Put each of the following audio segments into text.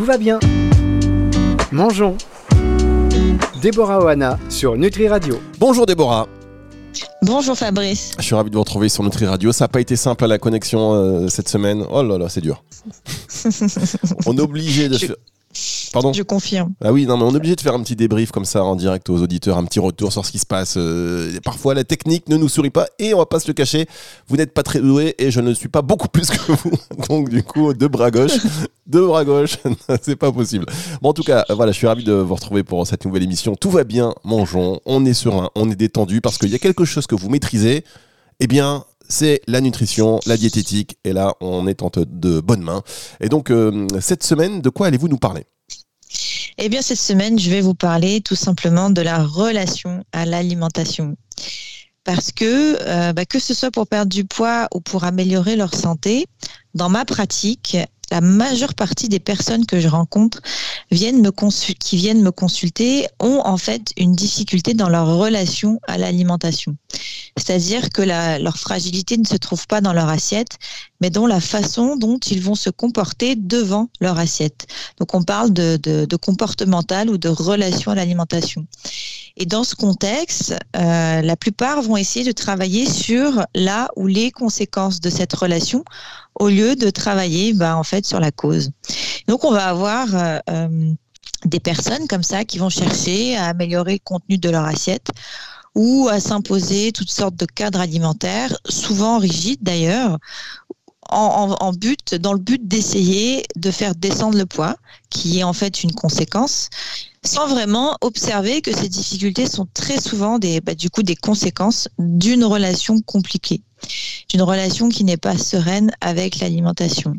Tout va bien. Mangeons. Déborah Oana sur Nutri Radio. Bonjour Déborah. Bonjour Fabrice. Je suis ravi de vous retrouver sur Nutri Radio. Ça n'a pas été simple à la connexion euh, cette semaine. Oh là là, c'est dur. on est obligé de Je- faire. Pardon Je confirme. Ah oui, non, mais on est obligé de faire un petit débrief comme ça en direct aux auditeurs, un petit retour sur ce qui se passe. Euh, parfois, la technique ne nous sourit pas et on va pas se le cacher. Vous n'êtes pas très doué et je ne suis pas beaucoup plus que vous. Donc, du coup, deux bras gauche, deux bras gauche, c'est pas possible. Bon, en tout cas, voilà, je suis ravi de vous retrouver pour cette nouvelle émission. Tout va bien, mangeons, on est serein, on est détendu parce qu'il y a quelque chose que vous maîtrisez. Eh bien, c'est la nutrition, la diététique. Et là, on est en de bonnes mains. Et donc, euh, cette semaine, de quoi allez-vous nous parler? Eh bien, cette semaine, je vais vous parler tout simplement de la relation à l'alimentation. Parce que, euh, bah, que ce soit pour perdre du poids ou pour améliorer leur santé, dans ma pratique, la majeure partie des personnes que je rencontre viennent me qui viennent me consulter ont en fait une difficulté dans leur relation à l'alimentation. C'est-à-dire que leur fragilité ne se trouve pas dans leur assiette, mais dans la façon dont ils vont se comporter devant leur assiette. Donc on parle de comportemental ou de relation à l'alimentation. Et dans ce contexte, euh, la plupart vont essayer de travailler sur la ou les conséquences de cette relation au lieu de travailler bah, en fait sur la cause. Donc on va avoir euh, euh, des personnes comme ça qui vont chercher à améliorer le contenu de leur assiette ou à s'imposer toutes sortes de cadres alimentaires, souvent rigides d'ailleurs, en- en but, dans le but d'essayer de faire descendre le poids, qui est en fait une conséquence, sans vraiment observer que ces difficultés sont très souvent des, bah, du coup, des conséquences d'une relation compliquée, d'une relation qui n'est pas sereine avec l'alimentation.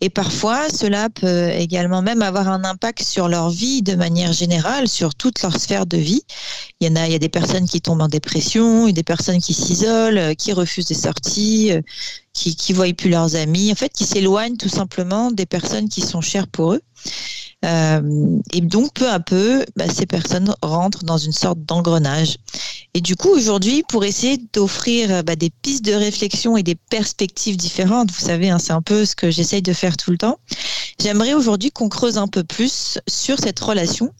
Et parfois, cela peut également même avoir un impact sur leur vie de manière générale, sur toute leur sphère de vie. Il y en a, il y a des personnes qui tombent en dépression, il y a des personnes qui s'isolent, euh, qui refusent des sorties, euh, qui qui voient plus leurs amis, en fait, qui s'éloignent tout simplement des personnes qui sont chères pour eux. Euh, et donc, peu à peu, bah, ces personnes rentrent dans une sorte d'engrenage. Et du coup, aujourd'hui, pour essayer d'offrir euh, bah, des pistes de réflexion et des perspectives différentes, vous savez, hein, c'est un peu ce que j'essaye de faire tout le temps, j'aimerais aujourd'hui qu'on creuse un peu plus sur cette relation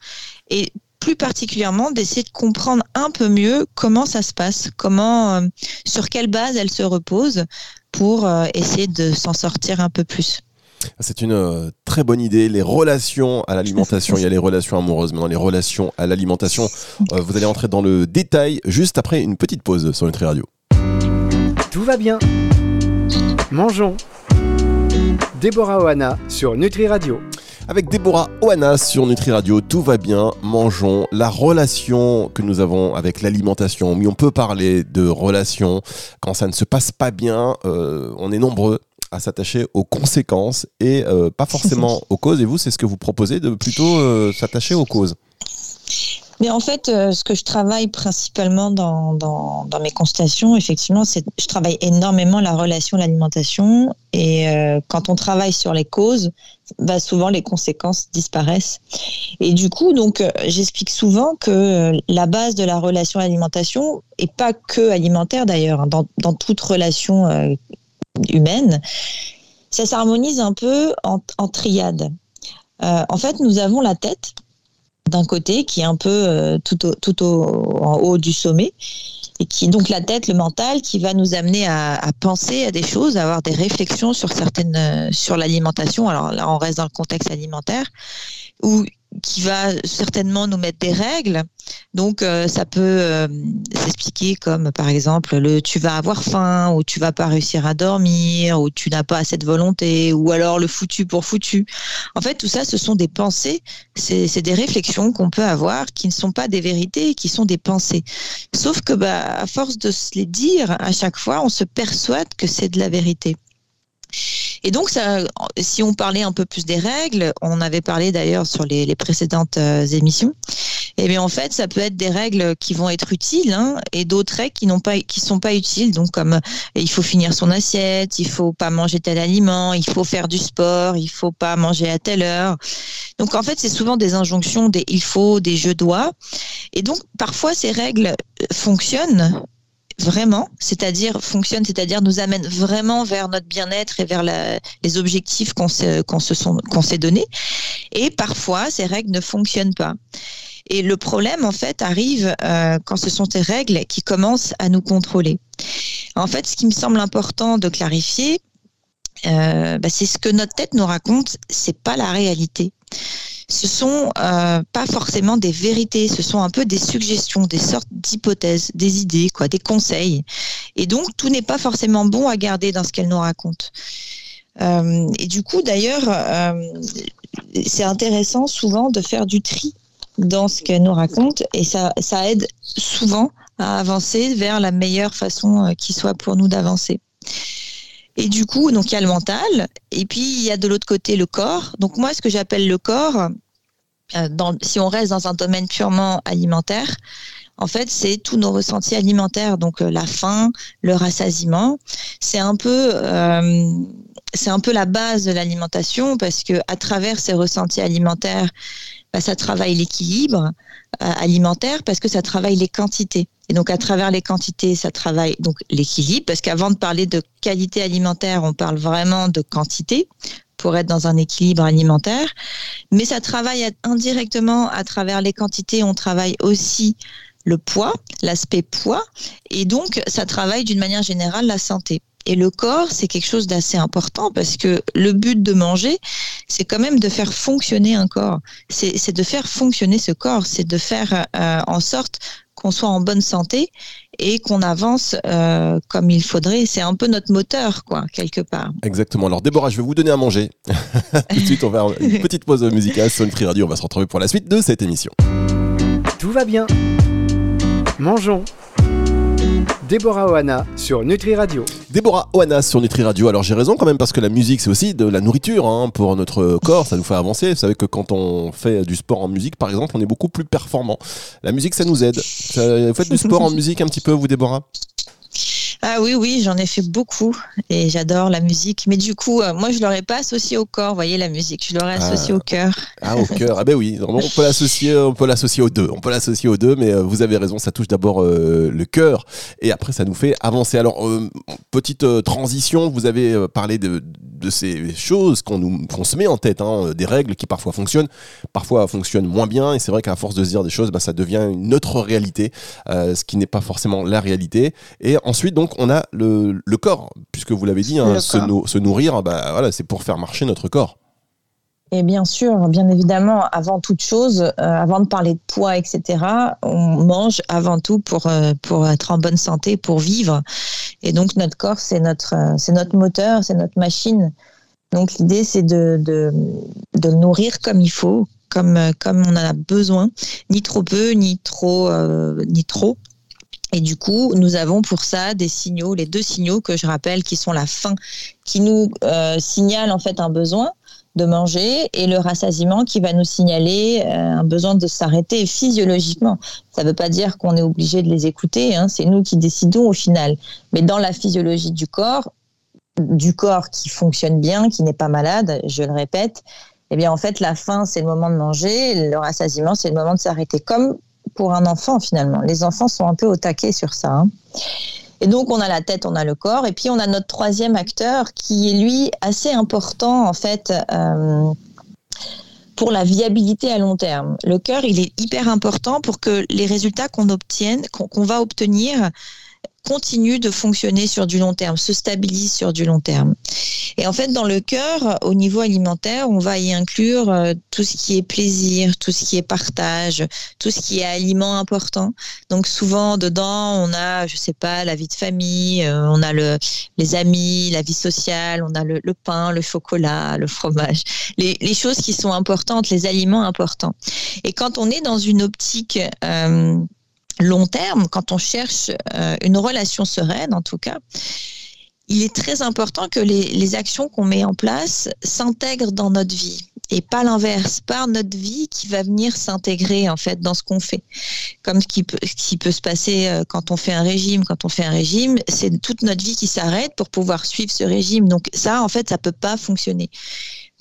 et plus particulièrement d'essayer de comprendre un peu mieux comment ça se passe, comment, euh, sur quelle base elle se repose pour essayer de s'en sortir un peu plus. C'est une euh, très bonne idée. Les relations à l'alimentation, il y a les relations amoureuses, maintenant les relations à l'alimentation. Euh, vous allez entrer dans le détail juste après une petite pause sur Nutri Radio. Tout va bien. Mangeons. Déborah Oana sur Nutri Radio. Avec Déborah Oana sur Nutri Radio, tout va bien, mangeons. La relation que nous avons avec l'alimentation, mais on peut parler de relation quand ça ne se passe pas bien. euh, on est nombreux à s'attacher aux conséquences et euh, pas forcément aux causes. Et vous, c'est ce que vous proposez de plutôt euh, s'attacher aux causes. Mais en fait, euh, ce que je travaille principalement dans, dans, dans mes consultations, effectivement, c'est je travaille énormément la relation à l'alimentation. Et euh, quand on travaille sur les causes, bah, souvent les conséquences disparaissent. Et du coup, donc, euh, j'explique souvent que la base de la relation à l'alimentation, et pas que alimentaire d'ailleurs, hein, dans, dans toute relation humaine, ça s'harmonise un peu en, triade. Euh, en fait, nous avons la tête d'un côté qui est un peu euh, tout, au, en haut du sommet et qui donc la tête, le mental, qui va nous amener à, penser à des choses, à avoir des réflexions sur certaines, euh, sur l'alimentation. Alors là, on reste dans le contexte alimentaire, ou qui va certainement nous mettre des règles. Donc euh, ça peut euh, s'expliquer comme par exemple le tu vas avoir faim ou tu vas pas réussir à dormir ou tu n'as pas assez de volonté ou alors le foutu pour foutu. En fait tout ça ce sont des pensées, c'est des réflexions qu'on peut avoir qui ne sont pas des vérités, qui sont des pensées. Sauf que bah à force de se les dire à chaque fois, on se persuade que c'est de la vérité. Et donc, ça, si on parlait un peu plus des règles, on avait parlé d'ailleurs sur les, les précédentes euh, émissions. Et bien en fait, ça peut être des règles qui vont être utiles hein, et d'autres règles qui n'ont pas, qui sont pas utiles. Donc comme euh, il faut finir son assiette, il faut pas manger tel aliment, il faut faire du sport, il faut pas manger à telle heure. Donc en fait, c'est souvent des injonctions, des il faut, des je dois. Et donc parfois ces règles fonctionnent vraiment, c'est-à-dire fonctionne, c'est-à-dire nous amène vraiment vers notre bien-être et vers les objectifs qu'on s'est qu'on se s'est donnés. Et parfois, ces règles ne fonctionnent pas. Et le problème, en fait, arrive euh, quand ce sont ces règles qui commencent à nous contrôler. En fait, ce qui me semble important de clarifier, euh, bah, c'est ce que notre tête nous raconte, c'est pas la réalité. Ce sont euh, pas forcément des vérités, ce sont un peu des suggestions, des sortes d'hypothèses, des idées, quoi, des conseils. Et donc tout n'est pas forcément bon à garder dans ce qu'elle nous raconte. Euh, et du coup, d'ailleurs, c'est intéressant souvent de faire du tri dans ce qu'elle nous raconte et ça, ça aide souvent à avancer vers la meilleure façon qui soit pour nous d'avancer. Et du coup, donc il y a le mental, et puis il y a de l'autre côté le corps. Donc moi, ce que j'appelle le corps, euh, si on reste dans un domaine purement alimentaire, en fait, c'est tous nos ressentis alimentaires, donc euh, la faim, le rassasiement. C'est un peu, euh, c'est un peu la base de l'alimentation parce que à travers ces ressentis alimentaires, bah, ça travaille l'équilibre alimentaire parce que ça travaille les quantités. Et donc à travers les quantités, ça travaille donc l'équilibre parce qu'avant de parler de qualité alimentaire, on parle vraiment de quantité pour être dans un équilibre alimentaire. Mais ça travaille indirectement à travers les quantités. On travaille aussi le poids, l'aspect poids, et donc ça travaille d'une manière générale la santé. Et le corps, c'est quelque chose d'assez important parce que le but de manger, c'est quand même de faire fonctionner un corps. C'est de faire fonctionner ce corps, c'est de faire euh, en sorte qu'on soit en bonne santé et qu'on avance euh, comme il faudrait. C'est un peu notre moteur, quoi, quelque part. Exactement. Alors, Déborah, je vais vous donner à manger. Tout de suite, on va faire une petite pause musicale. Son Free Radio, on va se retrouver pour la suite de cette émission. Tout va bien. Mangeons. Déborah Oana sur Nutri Radio. Déborah Oana sur Nutri Radio. Alors j'ai raison quand même parce que la musique c'est aussi de la nourriture hein, pour notre corps, ça nous fait avancer. Vous savez que quand on fait du sport en musique par exemple, on est beaucoup plus performant. La musique ça nous aide. vous faites du sport en musique un petit peu vous Déborah? Ah oui, oui, j'en ai fait beaucoup et j'adore la musique. Mais du coup, euh, moi, je l'aurais pas associé au corps, voyez, la musique. Je l'aurais associé ah. au cœur. Ah, au cœur. Ah ben oui, on peut l'associer, on peut l'associer aux deux. On peut l'associer aux deux, mais euh, vous avez raison, ça touche d'abord euh, le cœur et après ça nous fait avancer. Alors, petite transition, vous avez parlé de, de ces choses qu'on nous qu'on se met en tête, hein, des règles qui parfois fonctionnent, parfois fonctionnent moins bien. Et c'est vrai qu'à force de se dire des choses, bah, ça devient une autre réalité, ce qui n'est pas forcément la réalité. Et ensuite, donc, on a le, corps, puisque vous l'avez dit, hein, se, nourrir, bah, voilà, c'est pour faire marcher notre corps. Et bien sûr, bien évidemment, avant toute chose, euh, avant de parler de poids, etc., on mange avant tout pour, euh, pour être en bonne santé, pour vivre. Et donc notre corps, c'est notre, euh, notre moteur, c'est notre machine. Donc l'idée, c'est de, de, de, le nourrir comme il faut, comme, comme on en a besoin, ni trop peu, ni trop, ni trop. Et du coup, nous avons pour ça des signaux, les deux signaux que je rappelle, qui sont la faim, qui nous euh, signale en fait un besoin de manger, et le rassasiement qui va nous signaler euh, un besoin de s'arrêter physiologiquement. Ça ne veut pas dire qu'on est obligé de les écouter, hein, c'est nous qui décidons au final. Mais dans la physiologie du corps, du corps qui fonctionne bien, qui n'est pas malade, je le répète, eh bien en fait la faim c'est le moment de manger, le rassasiement c'est le moment de s'arrêter. Comme pour un enfant finalement. Les enfants sont un peu au taquet sur ça. Hein. Et donc on a la tête, on a le corps, et puis on a notre troisième acteur qui est lui assez important en fait. Euh, pour la viabilité à long terme. Le cœur, il est hyper important pour que les résultats qu'on obtienne, qu'on va obtenir, continue de fonctionner sur du long terme, se stabilise sur du long terme. Et en fait, dans le cœur, au niveau alimentaire, on va y inclure euh, tout ce qui est plaisir, tout ce qui est partage, tout ce qui est aliment important. Donc souvent, dedans, on a, je sais pas, la vie de famille, euh, on a le, les amis, la vie sociale, on a le, pain, le chocolat, le fromage, les, les, choses qui sont importantes, les aliments importants. Et quand on est dans une optique euh, long terme, quand on cherche euh, une relation sereine, en tout cas, il est très important que les, actions qu'on met en place s'intègrent dans notre vie et pas l'inverse, pas notre vie qui va venir s'intégrer en fait dans ce qu'on fait. Comme ce qui peut, qui peut se passer euh, quand on fait un régime, quand on fait un régime, c'est toute notre vie qui s'arrête pour pouvoir suivre ce régime. Donc ça, en fait, ça peut pas fonctionner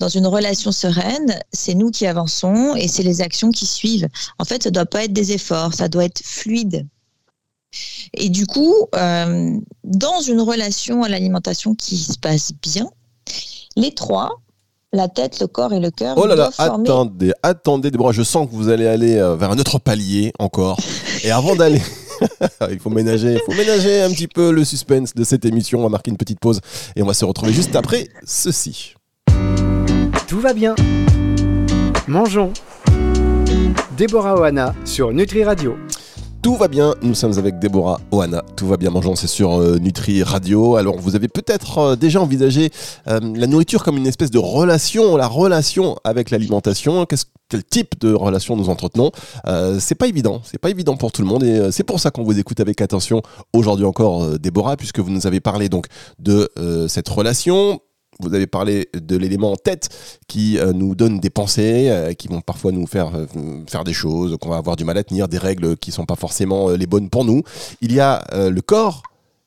dans une relation sereine, c'est nous qui avançons et c'est les actions qui suivent. En fait, ça ne doit pas être des efforts, ça doit être fluide. Et du coup, euh, dans une relation à l'alimentation qui se passe bien, les trois la tête, le corps et le cœur. Oh là là, former- attendez, attendez, Déborah, je sens que vous allez aller euh, vers un autre palier encore. Et avant d'aller, il faut ménager, il faut ménager un petit peu le suspense de cette émission. On va marquer une petite pause et on va se retrouver juste après ceci. Tout va bien. Mangeons. Déborah Oana sur Nutri Radio. Tout va bien, nous sommes avec Déborah Oana. Tout va bien, mangeons, c'est sur euh, Nutri Radio. Alors, vous avez peut-être euh, déjà envisagé euh, la nourriture comme une espèce de relation, la relation avec l'alimentation. Quel type de relation nous entretenons? Euh, C'est pas évident, c'est pas évident pour tout le monde et c'est pour ça qu'on vous écoute avec attention aujourd'hui encore, Déborah, puisque vous nous avez parlé donc de cette relation. Vous avez parlé de l'élément en tête qui euh, nous donne des pensées, euh, qui vont parfois nous faire euh, faire des choses qu'on va avoir du mal à tenir, des règles qui sont pas forcément les bonnes pour nous. Il y a le corps,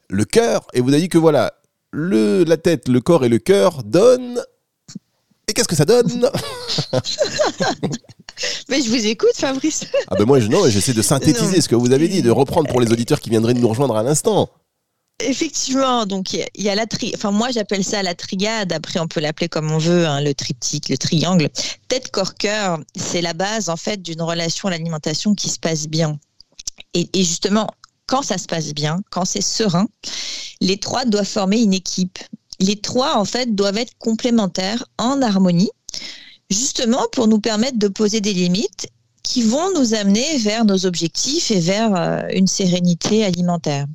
le cœur, et vous avez dit que voilà, le, la tête, le corps et le cœur donnent. Et qu'est-ce que ça donne? Mais je vous écoute, Fabrice. Ah ben moi je non, j'essaie de synthétiser Non. ce que vous avez dit, de reprendre pour les auditeurs qui viendraient de nous rejoindre à l'instant. Effectivement, donc il y a- la tri, enfin moi j'appelle ça la triade. Après on peut l'appeler comme on veut, hein, le triptyque, le triangle. Tête, corps, cœur, c'est la base en fait d'une relation à l'alimentation qui se passe bien. Et, et justement, quand ça se passe bien, quand c'est serein, les trois doivent former une équipe. Les trois en fait doivent être complémentaires, en harmonie, justement pour nous permettre de poser des limites qui vont nous amener vers nos objectifs et vers euh, une sérénité alimentaire.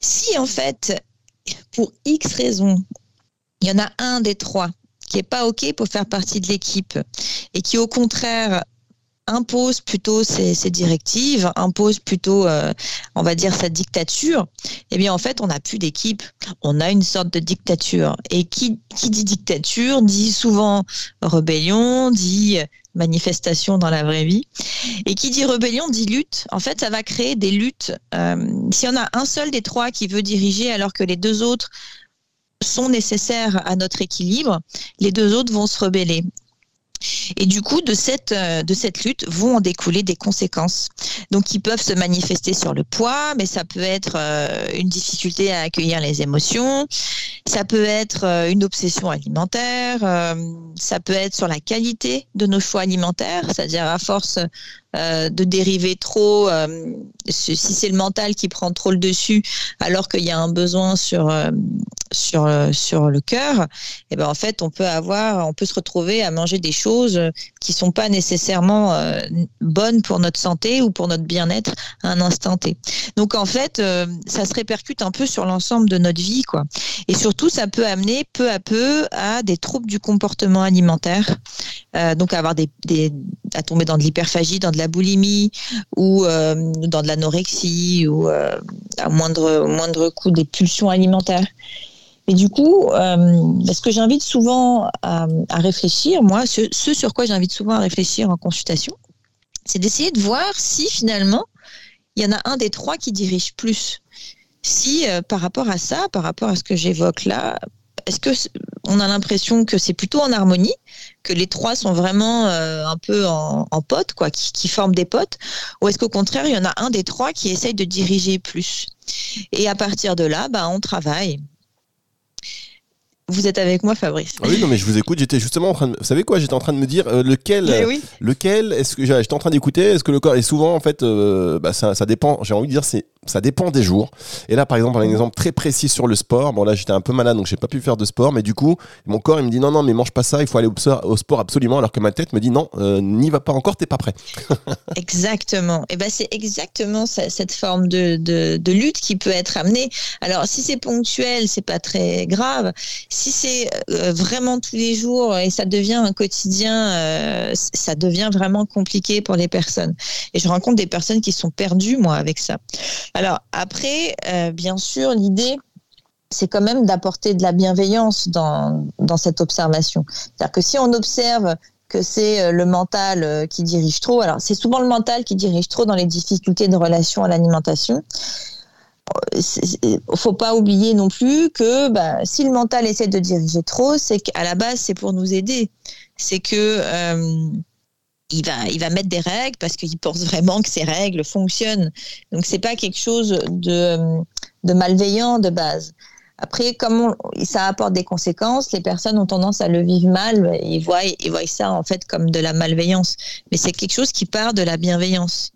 Si en fait, pour X raisons, il y en a un des trois qui est pas OK pour faire partie de l'équipe et qui au contraire impose plutôt ses, directives, impose plutôt, euh, on va dire, sa dictature, eh bien en fait, on n'a plus d'équipe, on a une sorte de dictature. Et qui, qui dit dictature dit souvent rébellion, dit manifestation dans la vraie vie. Et qui dit rébellion dit lutte. En fait, ça va créer des luttes. Euh, S'il y en a un seul des trois qui veut diriger alors que les deux autres sont nécessaires à notre équilibre, les deux autres vont se rebeller. Et du coup, de cette, euh, de cette lutte vont en découler des conséquences. Donc, qui peuvent se manifester sur le poids, mais ça peut être euh, une difficulté à accueillir les émotions, ça peut être euh, une obsession alimentaire, ça peut être sur la qualité de nos choix alimentaires, c'est-à-dire à force de dériver trop, euh, si c'est le mental qui prend trop le dessus, alors qu'il y a un besoin sur euh, sur euh, sur le cœur, et ben en fait on peut avoir, on peut se retrouver à manger des choses qui sont pas nécessairement euh, bonnes pour notre santé ou pour notre bien-être à un instant T. Donc en fait, euh, ça se répercute un peu sur l'ensemble de notre vie, quoi. Et surtout, ça peut amener peu à peu à des troubles du comportement alimentaire, euh, donc à avoir des, à tomber dans de l'hyperphagie, dans de la boulimie ou dans de l'anorexie ou à moindre moindre coup des pulsions alimentaires. Et du coup, euh, ce que j'invite souvent à, réfléchir, moi, ce, sur quoi j'invite souvent à réfléchir en consultation, c'est d'essayer de voir si finalement il y en a un des trois qui dirige plus. Si euh, par rapport à ça, par rapport à ce que j'évoque là, est-ce que on a l'impression que c'est plutôt en harmonie, que les trois sont vraiment euh, un peu en, potes, quoi, qui, qui forment des potes, ou est-ce qu'au contraire il y en a un des trois qui essaye de diriger plus? Et à partir de là, bah, on travaille. Vous êtes avec moi, Fabrice Ah oui, non, mais je vous écoute. J'étais justement en train de. Vous savez quoi J'étais en train de me dire euh, lequel. Mais oui. Lequel Est-ce que j'étais en train d'écouter Est-ce que le corps est souvent en fait euh, bah, ça, ça dépend. J'ai envie de dire c'est ça dépend des jours. Et là, par exemple, un exemple très précis sur le sport. Bon là, j'étais un peu malade, donc j'ai pas pu faire de sport. Mais du coup, mon corps il me dit non non, mais mange pas ça. Il faut aller au sport, absolument. Alors que ma tête me dit non, euh, n'y va pas encore. T'es pas prêt. Exactement. Et ben c'est exactement ça- cette forme de, de, de lutte qui peut être amenée. Alors si c'est ponctuel, c'est pas très grave. Si c'est euh, vraiment tous les jours et ça devient un quotidien, euh, ça devient vraiment compliqué pour les personnes. Et je rencontre des personnes qui sont perdues moi avec ça. Alors après, euh, bien sûr, l'idée c'est quand même d'apporter de la bienveillance dans, dans cette observation. C'est-à-dire que si on observe que c'est euh, le mental euh, qui dirige trop. Alors, c'est souvent le mental qui dirige trop dans les difficultés de relation à l'alimentation. C'est- faut pas oublier non plus que bah, si le mental essaie de diriger trop, c'est qu'à la base, c'est pour nous aider. C'est que il va, il va mettre des règles parce qu'il pense vraiment que ces règles fonctionnent. Donc, c'est pas quelque chose de, de malveillant de base. Après, comme ça apporte des conséquences, les personnes ont tendance à le vivre mal. Ils voient, ils voient ça en fait comme de la malveillance. Mais c'est quelque chose qui part de la bienveillance.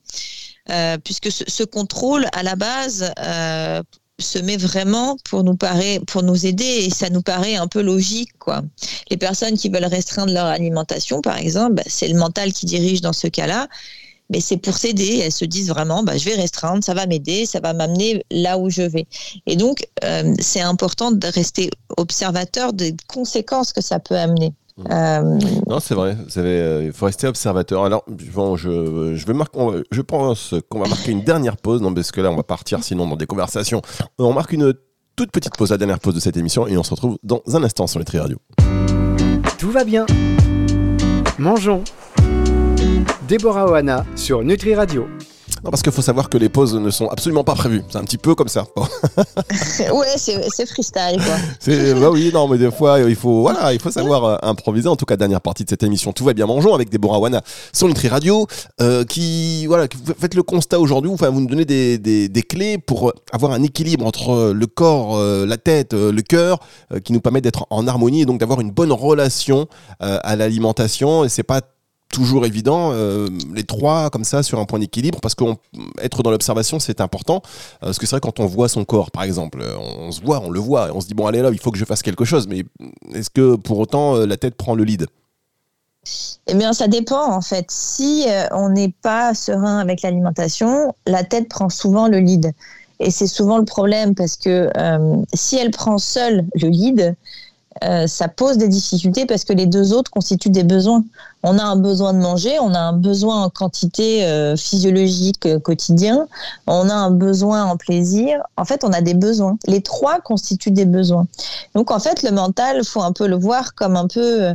Euh, puisque ce, ce, contrôle, à la base, euh, se met vraiment pour nous pour nous aider et ça nous paraît un peu logique quoi. Les personnes qui veulent restreindre leur alimentation par exemple, bah, c'est le mental qui dirige dans ce cas-là, mais c'est pour s'aider. Elles se disent vraiment, bah, je vais restreindre, ça va m'aider, ça va m'amener là où je vais. Et donc euh, c'est important de rester observateur des conséquences que ça peut amener. Mmh. Euh... Non, c'est vrai. Euh, il faut rester observateur. Alors, bon, je, je, vais marquer, je pense qu'on va marquer une dernière pause, non, parce que là, on va partir sinon dans des conversations. On marque une toute petite pause, la dernière pause de cette émission, et on se retrouve dans un instant sur les Radio. Tout va bien. Mangeons. Déborah Oana sur Nutri Radio. Non, parce qu'il faut savoir que les pauses ne sont absolument pas prévues. C'est un petit peu comme ça. ouais, c'est freestyle, quoi. bah oui, non, mais des fois, il faut, voilà, il faut savoir euh, improviser. En tout cas, dernière partie de cette émission, tout va bien mangeons avec Deborah Wana sur Nutri Radio, euh, qui, voilà, vous faites le constat aujourd'hui, enfin, vous nous donnez des, des, des, clés pour avoir un équilibre entre le corps, euh, la tête, le cœur, qui nous permet d'être en harmonie et donc d'avoir une bonne relation à l'alimentation. Et c'est pas toujours évident, euh, les trois comme ça sur un point d'équilibre, parce qu'être dans l'observation c'est important, euh, parce que c'est vrai quand on voit son corps par exemple, euh, on, se voit, on le voit, et on se dit bon allez là, il faut que je fasse quelque chose, mais est-ce que pour autant la tête prend le lead? Eh bien, ça dépend en fait. Si on n'est pas serein avec l'alimentation, la tête prend souvent le lead. Et c'est souvent le problème parce que si elle prend seule le lead, euh, ça pose des difficultés parce que les deux autres constituent des besoins. On a un besoin de manger, on a un besoin en quantité euh, physiologique euh, quotidien, on a un besoin en plaisir. En fait, on a des besoins. Les trois constituent des besoins. Donc, en fait, le mental, faut un peu le voir comme un peu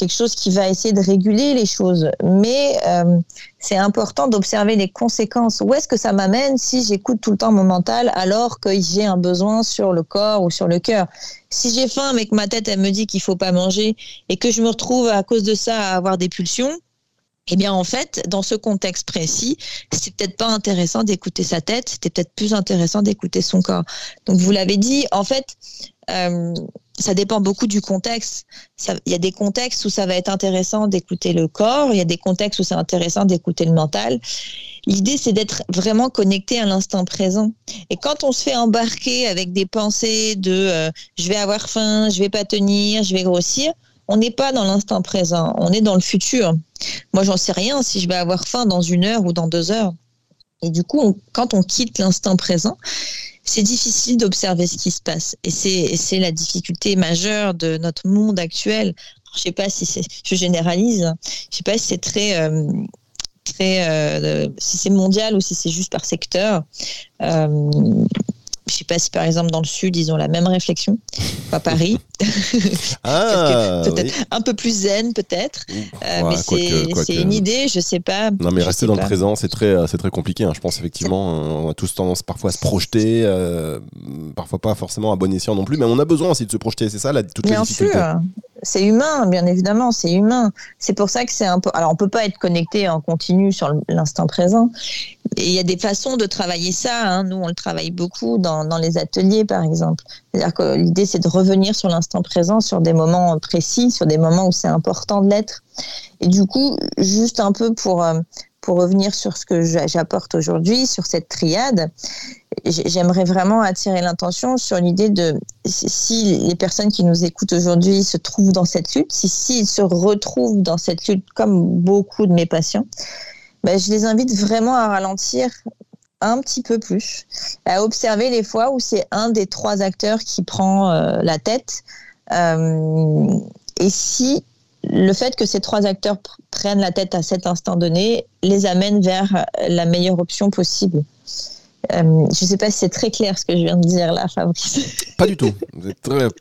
quelque chose qui va essayer de réguler les choses. Mais euh, c'est important d'observer les conséquences. Où est-ce que ça m'amène si j'écoute tout le temps mon mental alors que j'ai un besoin sur le corps ou sur le cœur? Si j'ai faim mais que ma tête elle me dit qu'il faut pas manger et que je me retrouve à cause de ça à avoir des pulsions, eh bien, en fait, dans ce contexte précis, c'est peut-être pas intéressant d'écouter sa tête, c'était peut-être plus intéressant d'écouter son corps. Donc, vous l'avez dit, en fait, euh, ça dépend beaucoup du contexte. Il y a des contextes où ça va être intéressant d'écouter le corps, il y a des contextes où c'est intéressant d'écouter le mental. L'idée, c'est d'être vraiment connecté à l'instant présent. Et quand on se fait embarquer avec des pensées de euh, je vais avoir faim, je vais pas tenir, je vais grossir, on n'est pas dans l'instant présent, on est dans le futur. Moi, j'en sais rien si je vais avoir faim dans une heure ou dans deux heures. Et du coup, quand on quitte l'instant présent, c'est difficile d'observer ce qui se passe. Et c'est la difficulté majeure de notre monde actuel. Je sais pas si c'est, je généralise, je sais pas si c'est très, euh, très, euh, si c'est mondial ou si c'est juste par secteur. Euh, je sais pas si par exemple dans le sud ils ont la même réflexion, pas Paris. ah, peut-être un peu plus zen peut-être, euh, mais c'est une idée, je sais pas. Non mais rester dans le présent c'est très c'est très compliqué. Hein. Je pense effectivement on a tous tendance parfois à se projeter, euh, parfois pas forcément à bon escient non plus, mais on a besoin aussi de se projeter. C'est ça la toute Bien la difficulté. Sûr c'est humain, bien évidemment, c'est humain. C'est pour ça que c'est un peu. Alors, on peut pas être connecté en continu sur l'instant présent. Il y a des façons de travailler ça. Hein. Nous, on le travaille beaucoup dans les ateliers, par exemple. C'est-à-dire que l'idée, c'est de revenir sur l'instant présent, sur des moments précis, sur des moments où c'est important de l'être. Et du coup, juste un peu pour euh, pour revenir sur ce que j'apporte aujourd'hui, sur cette triade, j'aimerais vraiment attirer l'intention sur l'idée de si les personnes qui nous écoutent aujourd'hui se trouvent dans cette lutte, si s'ils se retrouvent dans cette lutte comme beaucoup de mes patients, ben je les invite vraiment à ralentir un petit peu plus, à observer les fois où c'est un des trois acteurs qui prend euh, la tête. Euh, et si le fait que ces trois acteurs prennent la tête à cet instant donné les amène vers la meilleure option possible. Euh, je ne sais pas si c'est très clair ce que je viens de dire là, Fabrice. Pas du tout.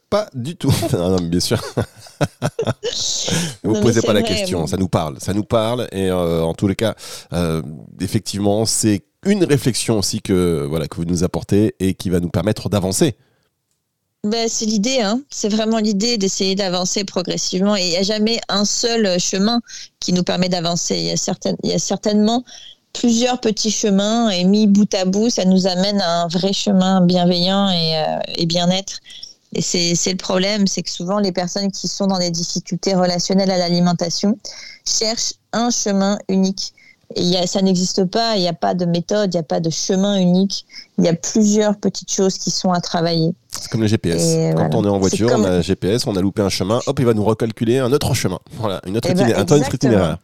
Pas du tout. non, bien sûr. vous ne posez pas la question. Ça nous parle. Ça nous parle. Et euh, en tous les cas, euh, effectivement, c'est une réflexion aussi que, voilà, que vous nous apportez et qui va nous permettre d'avancer ben, c'est l'idée, hein. c'est vraiment l'idée d'essayer d'avancer progressivement. Et il n'y a jamais un seul chemin qui nous permet d'avancer. Il, y a il y a certainement plusieurs petits chemins et mis bout à bout, ça nous amène à un vrai chemin bienveillant et, euh, et bien-être. Et c'est le problème, c'est que souvent les personnes qui sont dans des difficultés relationnelles à l'alimentation cherchent un chemin unique. Et y a, ça n'existe pas, il n'y a pas de méthode, il n'y a pas de chemin unique. Il y a plusieurs petites choses qui sont à travailler. C'est comme le GPS. Quand on est en voiture, on a un GPS, on a loupé un chemin, hop, il va nous recalculer un autre chemin. Voilà, une autre itinéraire, un autre itinéraire.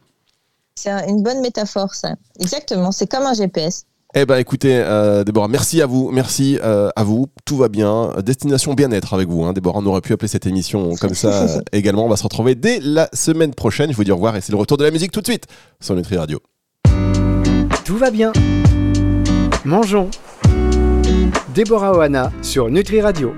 C'est un- une bonne métaphore, ça. Exactement, c'est comme un GPS. Eh ben écoutez, euh, Déborah, merci à vous, merci euh, à vous, tout va bien. Destination bien-être avec vous, hein, Déborah. On aurait pu appeler cette émission comme ça euh, également. On va se retrouver dès la semaine prochaine. Je vous dis au revoir et c'est le retour de la musique tout de suite sur Nutri Radio. Tout va bien. Mangeons. Déborah Oana sur Nutri Radio.